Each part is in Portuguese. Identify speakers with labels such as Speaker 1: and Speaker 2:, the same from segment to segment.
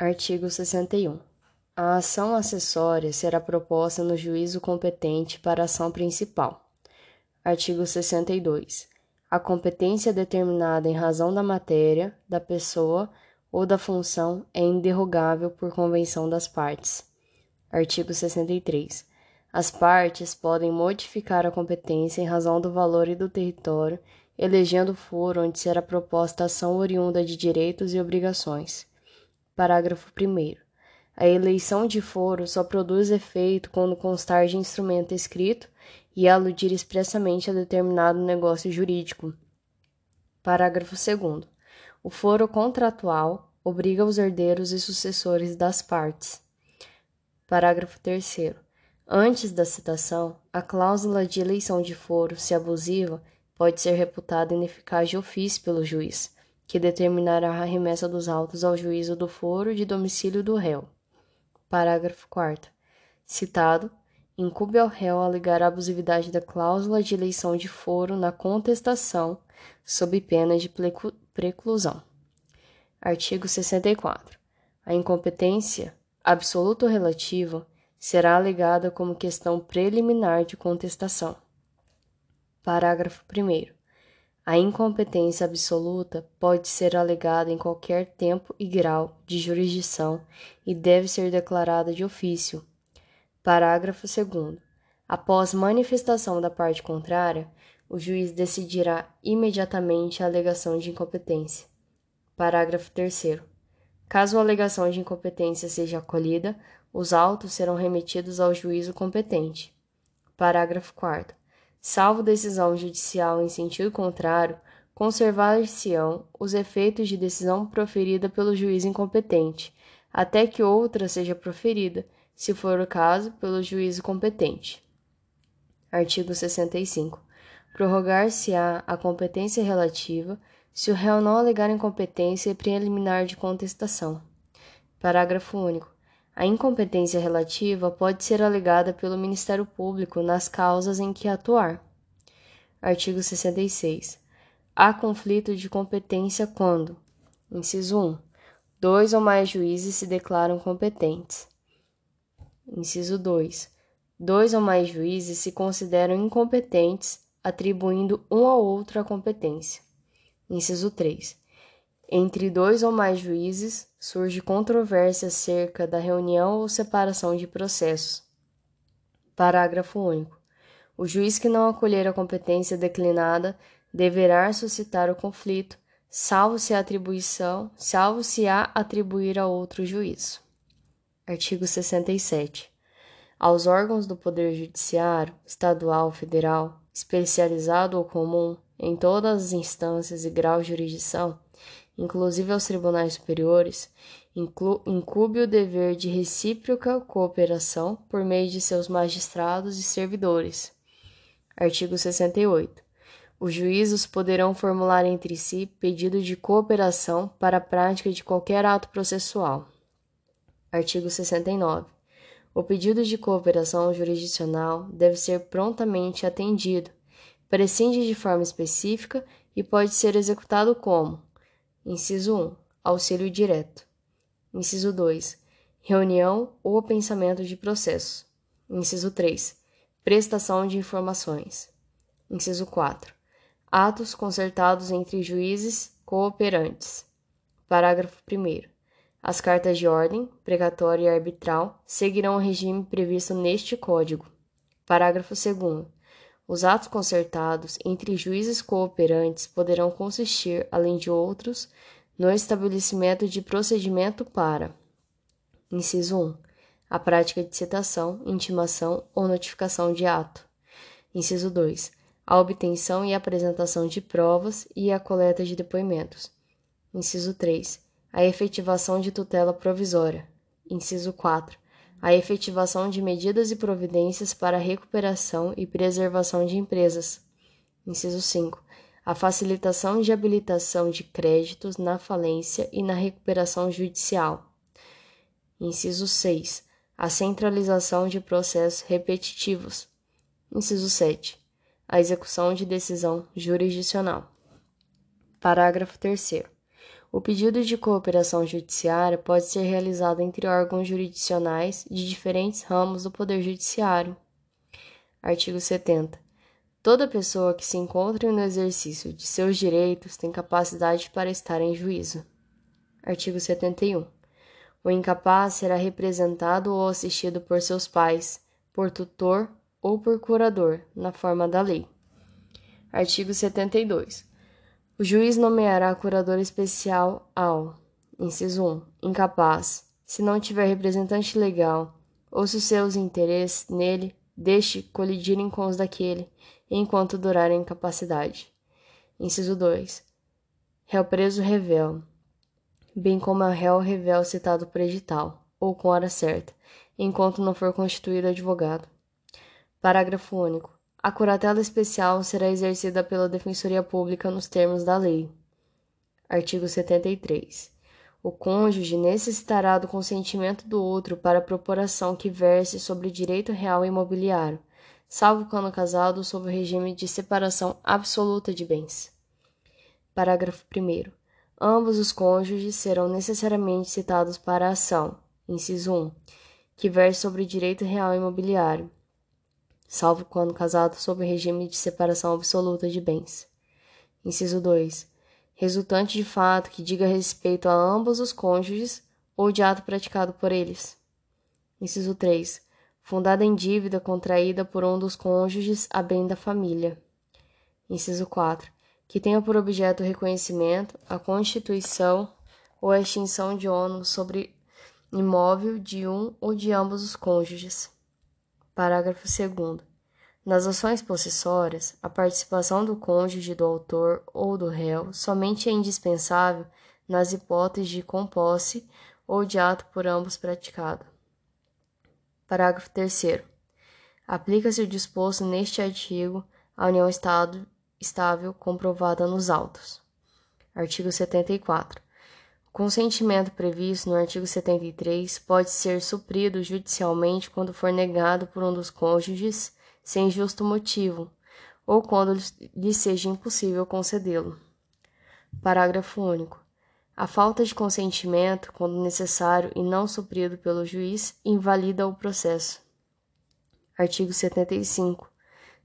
Speaker 1: Artigo 61. A ação acessória será proposta no juízo competente para a ação principal. Artigo 62. A competência determinada em razão da matéria, da pessoa ou da função é inderrogável por convenção das partes. Artigo 63. As partes podem modificar a competência em razão do valor e do território, elegendo o foro onde será proposta a ação oriunda de direitos e obrigações. Parágrafo 1. A eleição de foro só produz efeito quando constar de instrumento escrito e aludir expressamente a determinado negócio jurídico. Parágrafo 2. O foro contratual obriga os herdeiros e sucessores das partes. Parágrafo 3. Antes da citação, a cláusula de eleição de foro, se abusiva, pode ser reputada ineficaz de ofício pelo juiz, que determinará a remessa dos autos ao juízo do foro de domicílio do réu. Parágrafo 4. Citado, incube ao réu alegar a abusividade da cláusula de eleição de foro na contestação, sob pena de preclusão. Artigo 64. A incompetência, absoluta ou relativa, será alegada como questão preliminar de contestação. Parágrafo 1. A incompetência absoluta pode ser alegada em qualquer tempo e grau de jurisdição e deve ser declarada de ofício. Parágrafo 2. Após manifestação da parte contrária, o juiz decidirá imediatamente a alegação de incompetência. Parágrafo 3. Caso a alegação de incompetência seja acolhida, os autos serão remetidos ao juízo competente. Parágrafo 4. Salvo decisão judicial em sentido contrário, conservar-se-ão os efeitos de decisão proferida pelo juiz incompetente, até que outra seja proferida, se for o caso, pelo juízo competente. Artigo 65. Prorrogar-se-á a competência relativa se o réu não alegar incompetência preliminar de contestação. Parágrafo único. A incompetência relativa pode ser alegada pelo Ministério Público nas causas em que atuar. Artigo 66. Há conflito de competência quando: inciso 1. Dois ou mais juízes se declaram competentes. Inciso 2. Dois ou mais juízes se consideram incompetentes, atribuindo um ao outro a competência. Inciso 3. Entre dois ou mais juízes surge controvérsia acerca da reunião ou separação de processos. Parágrafo único. O juiz que não acolher a competência declinada deverá suscitar o conflito, salvo se a atribuição, salvo se a atribuir a outro juízo. Artigo 67. Aos órgãos do Poder Judiciário, estadual, federal, especializado ou comum, em todas as instâncias e graus de jurisdição, inclusive aos tribunais superiores, incube o dever de recíproca cooperação por meio de seus magistrados e servidores. Artigo 68. Os juízos poderão formular entre si pedido de cooperação para a prática de qualquer ato processual. Artigo 69. O pedido de cooperação jurisdicional deve ser prontamente atendido, prescinde de forma específica e pode ser executado como: inciso 1, auxílio direto; inciso 2, reunião ou pensamento de processo; inciso 3, prestação de informações; inciso 4, atos concertados entre juízes cooperantes. Parágrafo 1 As cartas de ordem, precatória e arbitral seguirão o regime previsto neste Código. Parágrafo 2 os atos concertados entre juízes cooperantes poderão consistir, além de outros, no estabelecimento de procedimento para: inciso 1. A prática de citação, intimação ou notificação de ato. Inciso 2. A obtenção e apresentação de provas e a coleta de depoimentos. Inciso 3. A efetivação de tutela provisória. Inciso 4 a efetivação de medidas e providências para a recuperação e preservação de empresas. Inciso 5. A facilitação de habilitação de créditos na falência e na recuperação judicial. Inciso 6. A centralização de processos repetitivos. Inciso 7. A execução de decisão jurisdicional. Parágrafo 3. O pedido de cooperação judiciária pode ser realizado entre órgãos jurisdicionais de diferentes ramos do Poder Judiciário. Artigo 70. Toda pessoa que se encontre no exercício de seus direitos tem capacidade para estar em juízo. Artigo 71. O incapaz será representado ou assistido por seus pais, por tutor ou por curador, na forma da lei. Artigo 72. O juiz nomeará curador especial ao: inciso 1. incapaz, se não tiver representante legal, ou se os seus interesses nele deste colidirem com os daquele, enquanto durar a incapacidade. Inciso 2. Réu preso revel, bem como a réu revel citado por edital, ou com hora certa, enquanto não for constituído advogado. Parágrafo único. A curatela especial será exercida pela Defensoria Pública nos termos da lei. Artigo 73. O cônjuge necessitará do consentimento do outro para a proporação que verse sobre direito real imobiliário, salvo quando casado sob o regime de separação absoluta de bens. Parágrafo 1. Ambos os cônjuges serão necessariamente citados para a ação, inciso 1, que verse sobre direito real imobiliário, salvo quando casado sob regime de separação absoluta de bens. Inciso 2 resultante de fato que diga respeito a ambos os cônjuges ou de ato praticado por eles. Inciso 3. Fundada em dívida contraída por um dos cônjuges a bem da família. Inciso 4. Que tenha por objeto o reconhecimento, a constituição ou a extinção de ônus sobre imóvel de um ou de ambos os cônjuges. Parágrafo 2. Nas ações possessórias, a participação do cônjuge do autor ou do réu somente é indispensável nas hipóteses de composse ou de ato por ambos praticado. Parágrafo 3. Aplica-se o disposto neste artigo à união estado, estável comprovada nos autos. Artigo 74. O consentimento previsto no artigo 73 pode ser suprido judicialmente quando for negado por um dos cônjuges sem justo motivo, ou quando lhe seja impossível concedê-lo. Parágrafo único. A falta de consentimento, quando necessário e não suprido pelo juiz, invalida o processo. Artigo 75.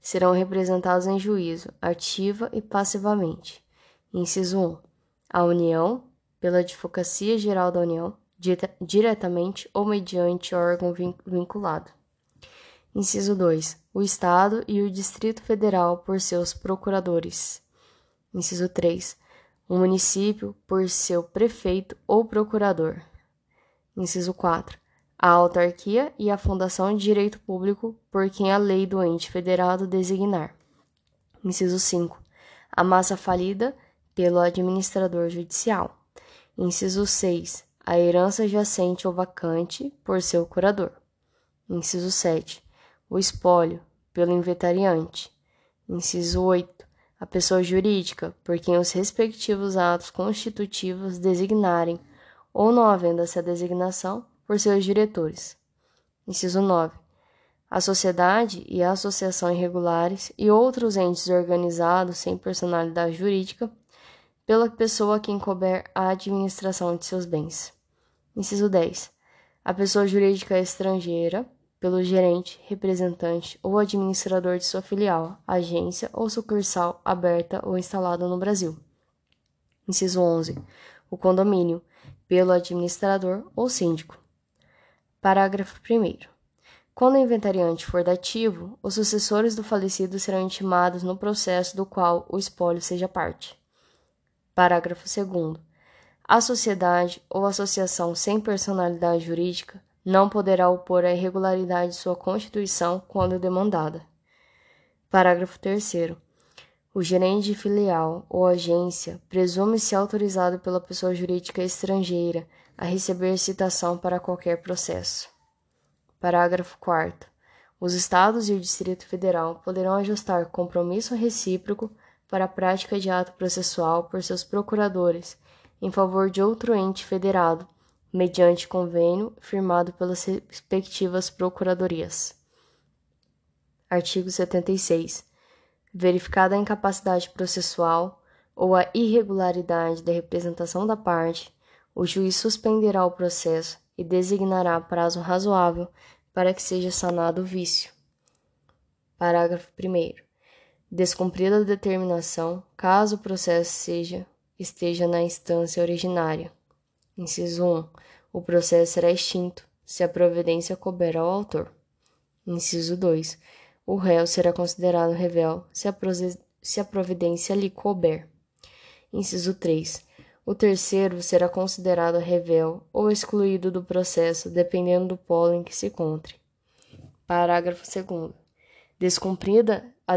Speaker 1: Serão representados em juízo, ativa e passivamente. Inciso 1. A União, pela Advocacia Geral da União, diretamente ou mediante órgão vinculado. Inciso 2. O Estado e o Distrito Federal por seus procuradores. Inciso 3. O município por seu prefeito ou procurador. Inciso 4. A autarquia e a Fundação de Direito Público por quem a lei do ente federado designar. Inciso 5. A massa falida pelo administrador judicial. Inciso 6. A herança jacente ou vacante por seu curador. Inciso 7 o espólio, pelo inventariante. Inciso 8. A pessoa jurídica, por quem os respectivos atos constitutivos designarem, ou não havendo essa designação, por seus diretores. Inciso 9. A sociedade e a associação irregulares e outros entes organizados sem personalidade jurídica, pela pessoa a quem couber a administração de seus bens. Inciso 10. A pessoa jurídica estrangeira, pelo gerente, representante ou administrador de sua filial, agência ou sucursal aberta ou instalada no Brasil. Inciso 11. O condomínio, pelo administrador ou síndico. Parágrafo 1. Quando o inventariante for dativo, os sucessores do falecido serão intimados no processo do qual o espólio seja parte. Parágrafo 2. A sociedade ou associação sem personalidade jurídica não poderá opor a irregularidade de sua constituição quando demandada. Parágrafo 3. O gerente de filial ou agência presume-se autorizado pela pessoa jurídica estrangeira a receber citação para qualquer processo. Parágrafo 4. Os Estados e o Distrito Federal poderão ajustar compromisso recíproco para a prática de ato processual por seus procuradores em favor de outro ente federado mediante convênio firmado pelas respectivas procuradorias. Artigo 76. Verificada a incapacidade processual, ou a irregularidade da representação da parte, o juiz suspenderá o processo e designará prazo razoável para que seja sanado o vício. Parágrafo 1. Descumprida a determinação, caso o processo seja, esteja na instância originária. Inciso 1. O processo será extinto se a providência couber ao autor. Inciso 2. O réu será considerado revel se a, se a providência lhe couber. Inciso 3. O terceiro será considerado revel ou excluído do processo, dependendo do polo em que se encontre. Parágrafo 2. Descumprida a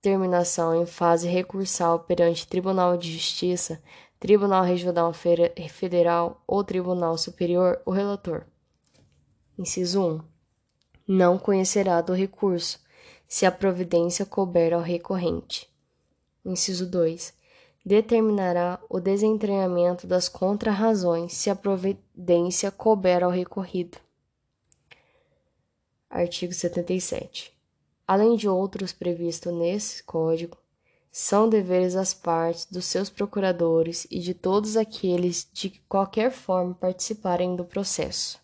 Speaker 1: determinação em fase recursal perante Tribunal de Justiça, Tribunal Regional Federal ou Tribunal Superior, o relator. Inciso 1. Não conhecerá do recurso, se a providência couber ao recorrente. Inciso 2 determinará o desentranhamento das contrarrazões se a providência couber ao recorrido. Artigo 77. Além de outros previstos nesse Código, são deveres das partes, dos seus procuradores e de todos aqueles de qualquer forma participarem do processo.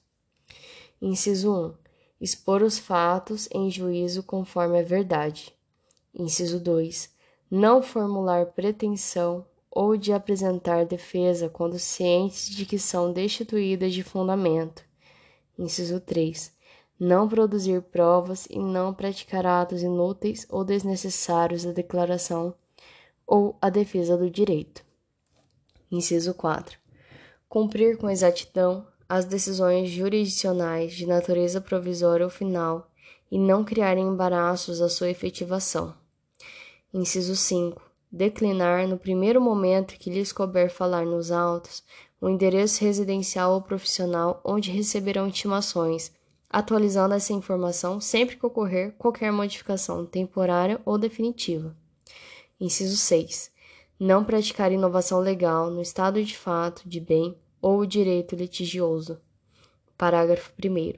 Speaker 1: Inciso 1. Expor os fatos em juízo conforme a verdade. Inciso 2 não formular pretensão ou de apresentar defesa quando cientes de que são destituídas de fundamento. Inciso 3. Não produzir provas e não praticar atos inúteis ou desnecessários da declaração ou a defesa do direito. Inciso 4. Cumprir com exatidão as decisões jurisdicionais de natureza provisória ou final e não criar embaraços à sua efetivação. Inciso 5. Declinar, no primeiro momento que lhes couber falar nos autos, o endereço residencial ou profissional onde receberão intimações, atualizando essa informação sempre que ocorrer qualquer modificação temporária ou definitiva. Inciso 6. Não praticar inovação legal no estado de fato, de bem ou direito litigioso. Parágrafo 1.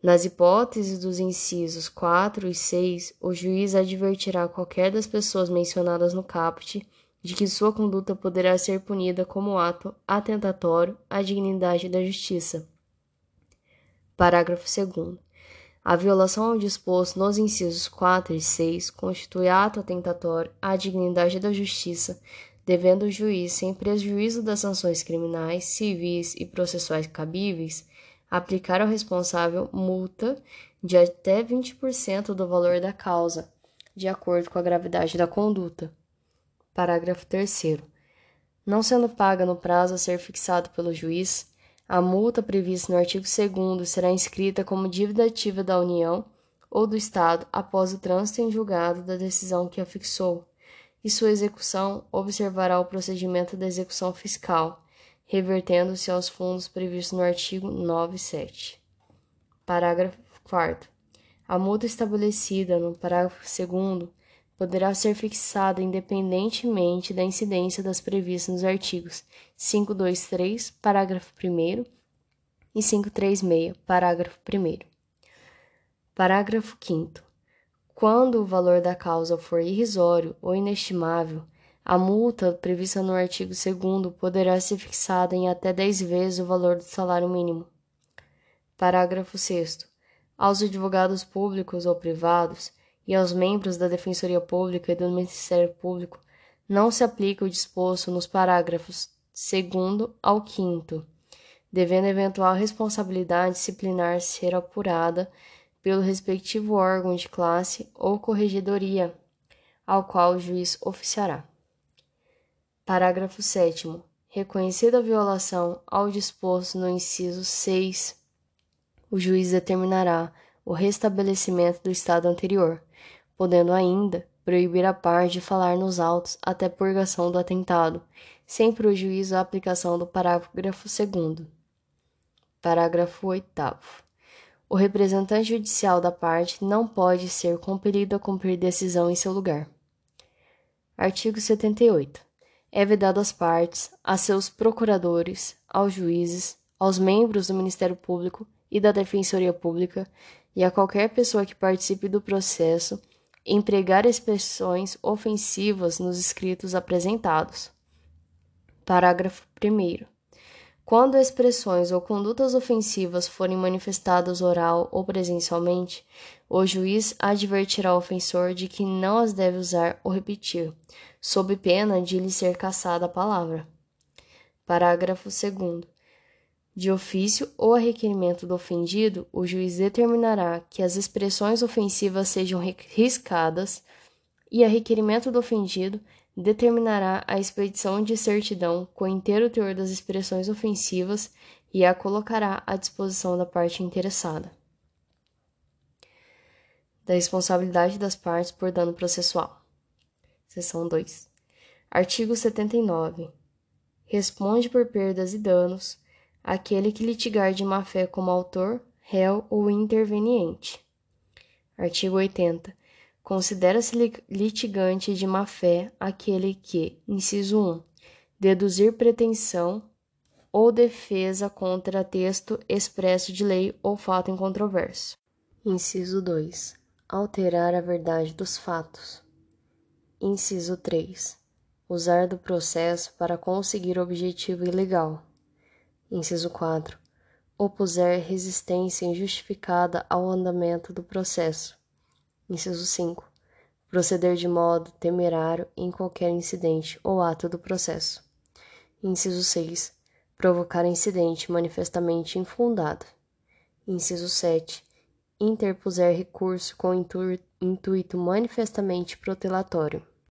Speaker 1: Nas hipóteses dos incisos 4 e 6, o juiz advertirá qualquer das pessoas mencionadas no caput de que sua conduta poderá ser punida como ato atentatório à dignidade da justiça. Parágrafo 2. A violação ao disposto nos incisos 4 e 6 constitui ato atentatório à dignidade da justiça, devendo o juiz, sem prejuízo das sanções criminais, civis e processuais cabíveis, aplicar ao responsável multa de até 20% do valor da causa, de acordo com a gravidade da conduta. Parágrafo 3. Não sendo paga no prazo a ser fixado pelo juiz, a multa prevista no artigo 2 será inscrita como dívida ativa da União ou do Estado após o trânsito em julgado da decisão que a fixou, e sua execução observará o procedimento da execução fiscal revertendo-se aos fundos previstos no artigo 9.7. Parágrafo 4. A multa estabelecida no parágrafo 2 poderá ser fixada independentemente da incidência das previstas nos artigos 523, parágrafo 1 e 536, parágrafo 1. Parágrafo 5. Quando o valor da causa for irrisório ou inestimável, a multa prevista no artigo 2 poderá ser fixada em até 10 vezes o valor do salário mínimo. Parágrafo 6. Aos advogados públicos ou privados e aos membros da Defensoria Pública e do Ministério Público não se aplica o disposto nos parágrafos 2 ao 5, devendo eventual responsabilidade disciplinar ser apurada pelo respectivo órgão de classe ou corregedoria, ao qual o juiz oficiará. Parágrafo 7. Reconhecida a violação ao disposto no inciso 6, o juiz determinará o restabelecimento do estado anterior, podendo ainda proibir a parte de falar nos autos até purgação do atentado, sem prejuízo à aplicação do parágrafo 2. Parágrafo 8. O representante judicial da parte não pode ser compelido a cumprir decisão em seu lugar. Artigo 78 é vedado às partes, a seus procuradores, aos juízes, aos membros do Ministério Público e da Defensoria Pública e a qualquer pessoa que participe do processo empregar expressões ofensivas nos escritos apresentados. Parágrafo 1. Quando expressões ou condutas ofensivas forem manifestadas oral ou presencialmente, o juiz advertirá o ofensor de que não as deve usar ou repetir, sob pena de lhe ser cassada a palavra. Parágrafo 2. De ofício ou a requerimento do ofendido, o juiz determinará que as expressões ofensivas sejam riscadas e, a requerimento do ofendido, determinará a expedição de certidão com o inteiro teor das expressões ofensivas e a colocará à disposição da parte interessada. Da responsabilidade das partes por dano processual. Seção 2. Artigo 79. Responde por perdas e danos aquele que litigar de má-fé como autor, réu ou interveniente. Artigo 80 Considera-se litigante de má-fé aquele que, inciso 1, deduzir pretensão ou defesa contra texto expresso de lei ou fato em controverso. Inciso 2. Alterar a verdade dos fatos. Inciso 3. Usar do processo para conseguir objetivo ilegal. Inciso 4. Opuser resistência injustificada ao andamento do processo. Inciso 5. Proceder de modo temerário em qualquer incidente ou ato do processo. Inciso 6. Provocar incidente manifestamente infundado. Inciso 7. Interpuser recurso com intuito manifestamente protelatório.